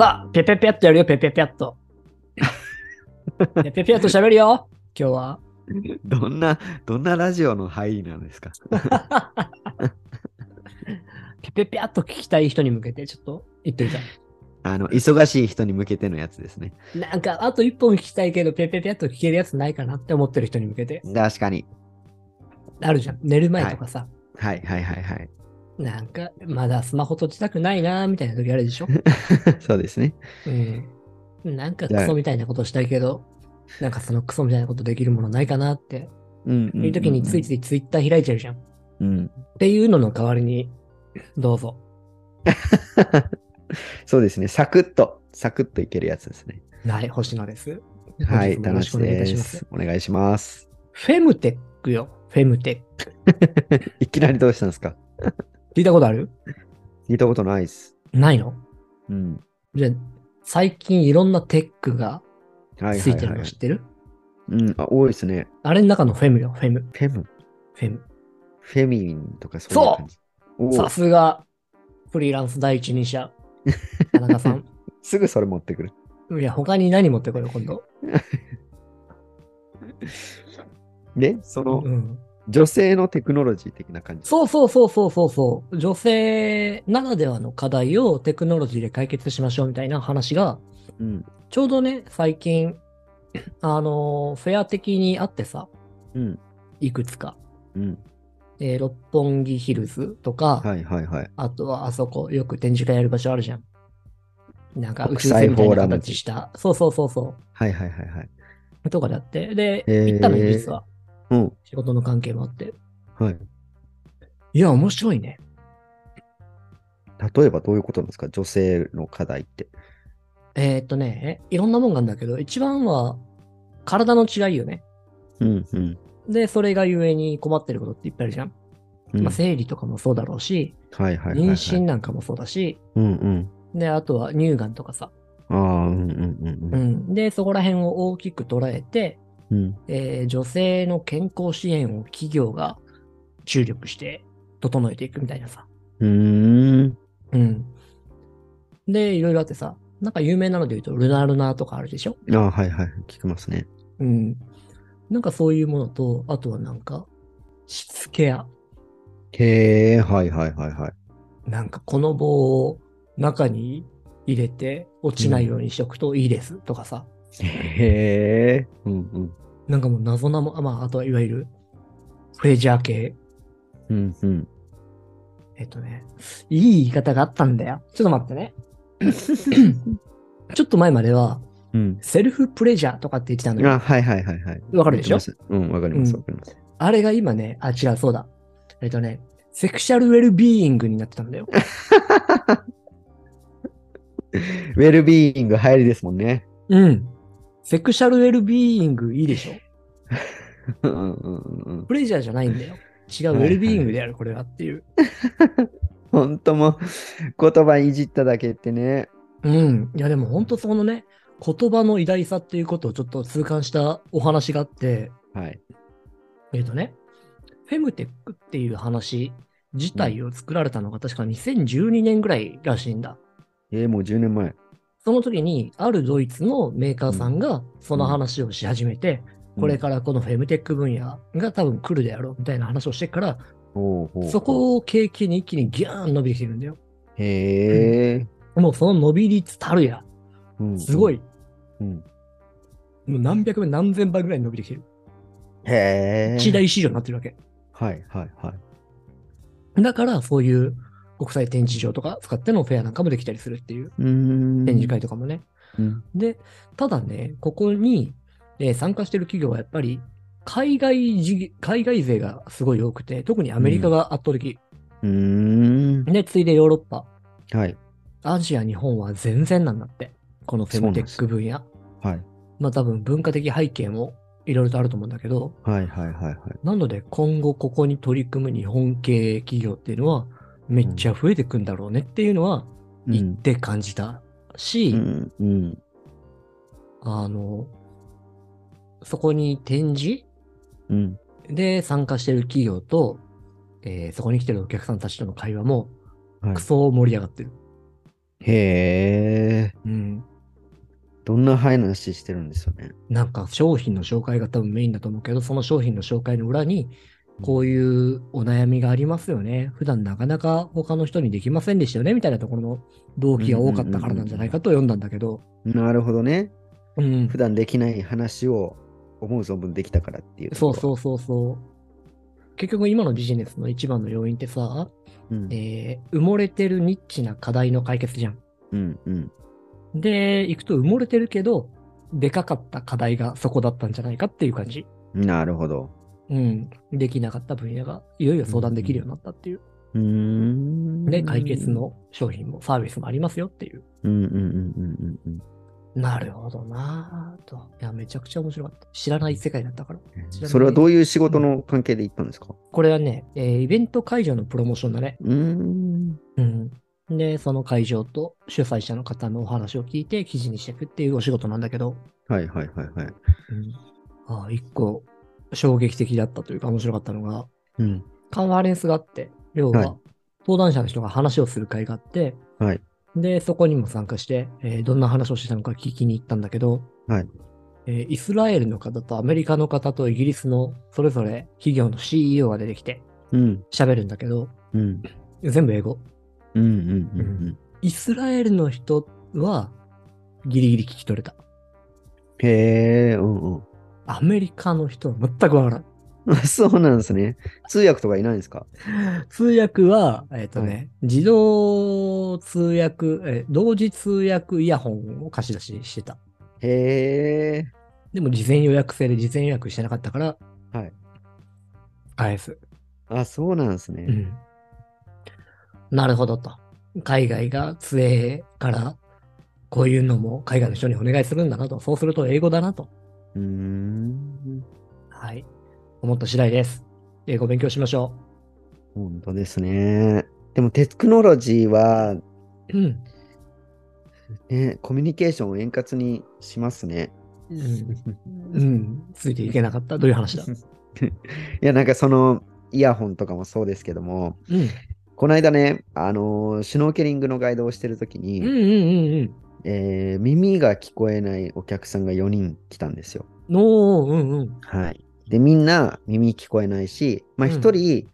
さあ、ペペペッとやるよ、ペペペッと。ペペペッと喋るよ、今日は。どんな、どんなラジオの入りなんですか？ペペペッと聞きたい人に向けてちょっと言ってみた。あの、忙しい人に向けてのやつですね。なんか、あと一本聞きたいけど、ペペペッと聞けるやつないかなって思ってる人に向けて。確かに。あるじゃん。寝る前とかさ。はいはいはいはい。なんか、まだスマホ閉じたくないなみたいな時あるでしょ？そうですね。うん。なんかクソみたいなことしたいけど、なんかそのクソみたいなことできるものないかなって。うんうん。いう時についついツイッター開いちゃうじゃん。っうん。ていうのの代わりに、どうぞ。そうですね。サクッと、サクッといけるやつですね。はい、星野です。はい、本日もよろしくお願いいたしでますす。。お願いします。フェムテックよ。フェムテック。いきなりどうしたんですか？聞いたことある？聞いたことないです。ないの？うん。じゃあ、最近いろんなテックがはいついてはいはいるの知っ。てる、うん、あ、多いですね。あれの中のフェムよ、フェム。フェム、フェム。フェミニンとかそういう感じ。おーさすが、フリーランス第一人者、田中さん。すぐそれ持ってくる。いや、他に何持ってこよう、今度。で、その、うん。女性のテクノロジー的な感じ。そうそうそうそうそうそう。女性ならではの課題をテクノロジーで解決しましょうみたいな話が、うん。ちょうどね、最近、あのーフェア的にあってさ、うん。いくつか。うん。えー六本木ヒルズとか、はいはいはい。あとはあそこ、よく展示会やる場所あるじゃん。なんか宇国宙際船みたいな形した。そうそうそうそはいはいはいはい。う。とかであって。で、へー行ったのよ、実は。うん。仕事の関係もあって。はい。いや、面白いね。例えばどういうことなんですか？女性の課題って。えーっとね、いろんなもんがあるんだけど、一番は体の違いよね。うんうん。で、それがゆえに困ってることっていっぱいあるじゃん。うんまあ、生理とかもそうだろうし、はいはいはい、はい。妊娠なんかもそうだし、うんうん。で、あとは乳がんとかさ。ああ、うんうんうんううん。ん。で、そこら辺を大きく捉えて、うん。えー女性の健康支援を企業が注力して整えていくみたいなさ。うーん。うん。で、いろいろあってさ、なんか有名なので言うと、ルナルナとかあるでしょ？ああ、はいはい。聞きますね。うん。なんかそういうものと、あとはなんか、質ケア。へえ、はいはいはいはい。なんかこの棒を中に入れて落ちないようにしとくといいですとかさ。へえ。うんうん。なんかもう謎なも、あまあ、あとはいわゆる、プレジャー系。うんうん。えっとね、いい言い方があったんだよ。ちょっと待ってね。ちょっと前までは、うん。セルフプレジャーとかって言ってたのよ。あ、はいはいはいはい。わかるでしょ？うん、わかりますうんわかります。あれが今ね、あ、違う、そうだ。えっとね、セクシャルウェルビーイングになってたんだよ。ウェルビーイング入りですもんね。うん。セクシャルウェルビーイングいいでしょ？うんうんうんうん。プレジャーじゃないんだよ。違う、ウェルビーイングである、これはっていう。本当もう、言葉いじっただけってね。うん。いや、でも本当そのね、言葉の偉大さっていうことをちょっと痛感したお話があって、はい。えっ、とね、フェムテックっていう話自体を作られたのが確か2012年ぐらいらしいんだ。えー、もう10年前。その時に、あるドイツのメーカーさんがその話をし始めて、これからこのフェムテック分野が多分来るであろうみたいな話をしてから、そこを契機に一気にギャーン伸びてきてるんだよ。へえ。もうその伸び率たるや。うんすごい。。うん。もう何百倍何千倍ぐらい伸びてきてる。へえ。一大市場になってるわけ。はいはいはい。だから、そういう国際展示場とか使ってのフェアなんかもできたりするっていう。展示会とかもね。うん。で、ただね、ここに、えー参加してる企業はやっぱり、海外海外勢がすごい多くて、特にアメリカが圧倒的。うーん。で、次いでヨーロッパ、はい。アジア、日本は全然なんだって。このフェムテック分野。はい。まあ多分文化的背景もいろいろとあると思うんだけど、はいはいはいはい。なので今後ここに取り組む日本系企業っていうのはめっちゃ増えてくんだろうねっていうのは言って感じたし、うん。うん。あの、そこに展示？うん。で参加してる企業と、えーそこに来てるお客さんたちとの会話もはいク。ソ盛り上がってる。へえ。うん。どんな話してるんですよね？なんか商品の紹介が多分メインだと思うけど、その商品の紹介の裏に、こういうお悩みがありますよね。普段なかなか他の人にできませんでしたよね、みたいなところの動機が多かったからなんじゃないかと読んだんだけど、なるほどね。うん普。段できない話を思う存分できたからっていう。そうそうそうそう。結局今のビジネスの一番の要因ってさ、う。うん。えー埋もれてるニッチな課題の解決じゃん。うんうん。で、行くと埋もれてるけど、でかかった課題がそこだったんじゃないかっていう感じ。なるほど。うん。できなかった分野が、いよいよ相談できるようになったっていう。うーん。で、解決。の商品もサービスもありますよっていう。うんうんうんうんうんうん。なるほどなぁと。いや、めちゃくちゃ面白かった。知らない世界だったから。それはどういう仕事の関係で行ったんですか？これはね、えーイベント会場のプロモーションだね。うーん。うん。で、その会場と主催者の方のお話を聞いて記事にしていくっていうお仕事なんだけど、はいはいはいはい。うん、ああ、一個衝撃的だったというか面白かったのが、うん。カンファレンスがあって、要は登壇者の人が話をする会があって、はい。で、そこにも参加して、えーどんな話をしてたのか聞きに行ったんだけど、はいえーイスラエルの方とアメリカの方とイギリスのそれぞれ企業の CEO が出てきてうん。喋るんだけど、うん。全部英語。うんうんうんイスラエルの人はギリギリ聞き取れた。うん。へえ、うんうん。アメリカの人は全くわからん。あ そうなんですね。通訳とかいないんですか？通訳は、えっ、とね、自動通訳、えー同時通訳イヤホンを貸し出ししてた。へえ。でも事前予約制で事前予約してなかったから、はい。返す。あ、そうなんですね。うん。なるほどと。海外が強えから、こういうのも海外の人にお願いするんだなと。そうすると英語だなと。うーん。はい。思った次第です。英語勉強しましょ本当ですね。でもテクノロジーは、う。うん。ね、コミュニケーションを円滑にしますね。うん。うん。ついていけなかった。どういう話だ？いや、なんかそのイヤホンとかもそうですけども、うん。この間ね、あのーシュノーケリングのガイドをしてるときに、うんうんうんうん。えー耳が聞こえないお客さんが4人来たんですよ。おー、うんうん。はい。で、みんな耳聞こえないし、まあうん一人、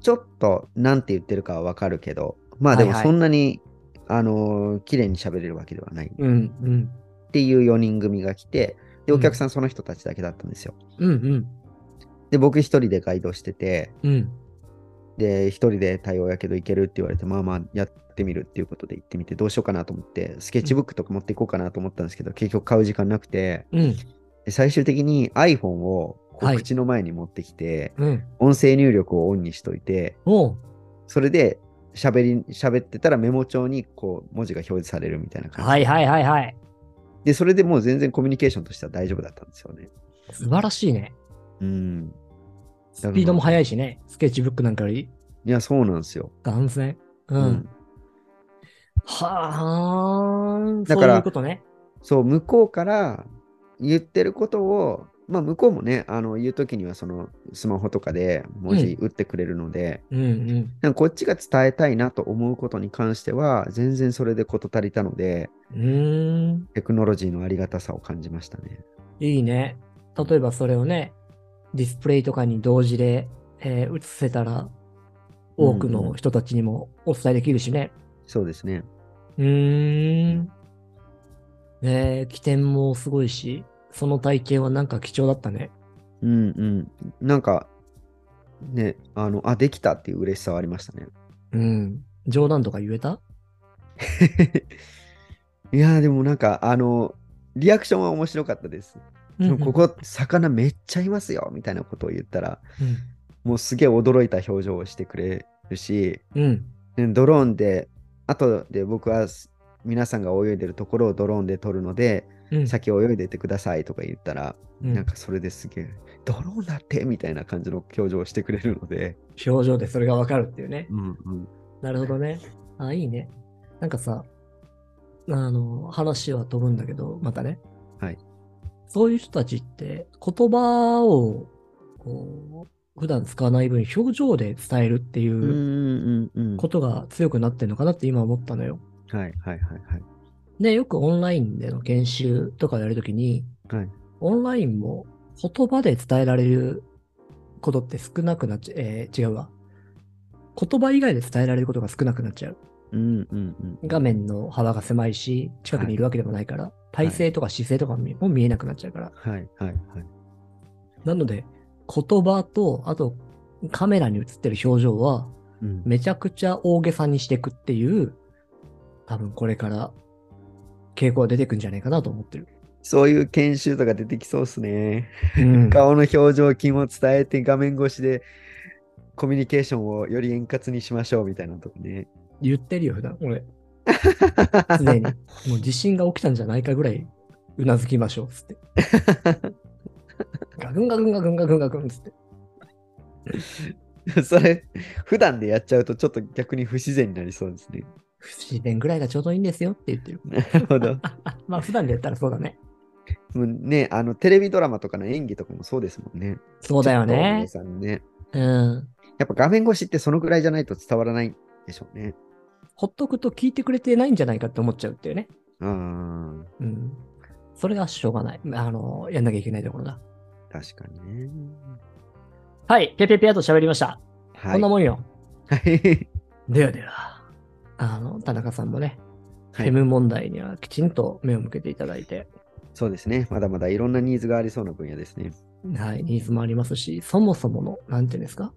ちょっとなんて言ってるかはわかるけど、まあでもはいはいそんなに、あのー綺麗に喋れるわけではないっうんうん。ていう4人組が来て、で、うんお客さんその人たちだけだったんですよ。うんうん。で、僕一人でガイドしてて、うん。で、一人で対応やけどいけるって言われて、まあまあやってみるっていうことで行ってみて、どうしようかなと思って、スケッチブックとか持っていこうかなと思ったんですけど、結局買う時間なくて、うん。で最終的に iPhone を口の前に持ってきて、うん。音声入力をオンにしといて、それで喋り、喋ってたらメモ帳にこう文字が表示されるみたいな感じ。はいはいはいはい。で、それでもう全然コミュニケーションとしては大丈夫だったんですよね。素晴らしいね。うん。スピードも速いしね。スケッチブックなんかよりいや、そうなんですよ。断然。う。。うんはあ、だからそういうことね。そう、向こうから言ってることを、まあ向こうもね、あの言うときにはそのスマホとかで文字打ってくれるので、うんうん。なんかこっちが伝えたいなと思うことに関しては、全然それで事足りたので、うーん。テクノロジーのありがたさを感じましたね。いいね。例えばそれをね、ディスプレイとかに同時で、えー映せたら、多くの人たちにもお伝えできるしね。そうですね。うーん。ねえ、起点もすごいし、その体験はなんか貴重だったね。うんうん。なんか、ね、あの、あ、できたっていう嬉しさはありましたね。うん。冗談とか言えた？いやーでもなんか、あの、リアクションは面白かったです。うんうんここ、魚めっちゃいますよみたいなことを言ったら、うんもうすげえ驚いた表情をしてくれるし、うん。ねドローンで、後で僕はす皆さんが泳いでるところをドローンで撮るので、うん。先泳いでてくださいとか言ったら、うんなんかそれですげえ、ドローンだってみたいな感じの表情をしてくれるので、表情でそれがわかるっていうね。うんうん、なるほどね。あ、いいね。なんかさ、あの、話は飛ぶんだけど、またね。はい。そういう人たちって、言葉を、こう、普段使わない分、表情で伝えるっていうんううんうん。ことが強くなってるのかなって今思ったのよ。はいはいはいはい。で、よくオンラインでの研修とかをやるときに、はい。オンラインも言葉で伝えられることって少なくなっちゃう、えー違うわ。言葉以外で伝えられることが少なくなっちゃう。うんうんうん。画面の幅が狭いし、近くにいるわけでもないから、体勢とか姿勢とかも見えなくなっちゃうから。はいはいはい。なので、言葉と、あとカメラに映ってる表情は、うん、めちゃくちゃ大げさにしていくっていう、多分これから傾向が出てくんじゃないかなと思ってる。そういう研修とか出てきそうっすね。うん顔の表情筋を伝えて画面越しでコミュニケーションをより円滑にしましょうみたいなとこね。言ってるよ、普段。俺。常に。もう地震が起きたんじゃないかぐらいうなずきましょう、つって。ガクンガクンガクンガクンガクンつって。それ、普段でやっちゃうとちょっと逆に不自然になりそうですね。不自然ぐらいがちょうどいいんですよって言ってる。なるほど。まあ普段でやったらそうだね。もうね、あの、テレビドラマとかの演技とかもそうですもんね。そうだよね皆。さんね。うん。やっぱ画面越しってそのぐらいじゃないと伝わらないでしょうね。ほっとくと聞いてくれてないんじゃないかって思っちゃうっていうね。あうん。それがしょうがない。あの、やんなきゃいけないところだ。あ、確かにね。はい。ペペペアと喋りました。はい。こんなもんよ。はい。ではでは。あの、田中さんもね、はいフェム問題にはきちんと目を向けていただいて、そうですね。まだまだいろんなニーズがありそうな分野ですね。はい、ニーズもありますし、そもそもの、なんていうんですか、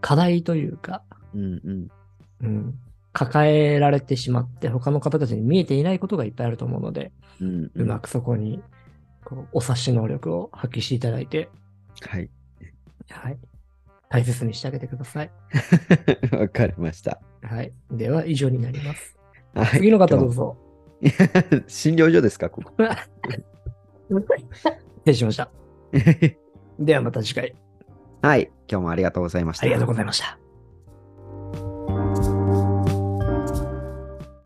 課題というか、うんうん。うん、抱えられてしまって、他の方たちに見えていないことがいっぱいあると思うので、うん、うまくそこに、こう、お察し能力を発揮していただいて、はい。はい、大切にしてあげてください。わかりました。はい。では、以上になります。はい次の方どうぞ。診療所ですか、ここ。失礼しました。ではまた次回、はい。今日もありがとうございました。ありがとうございました。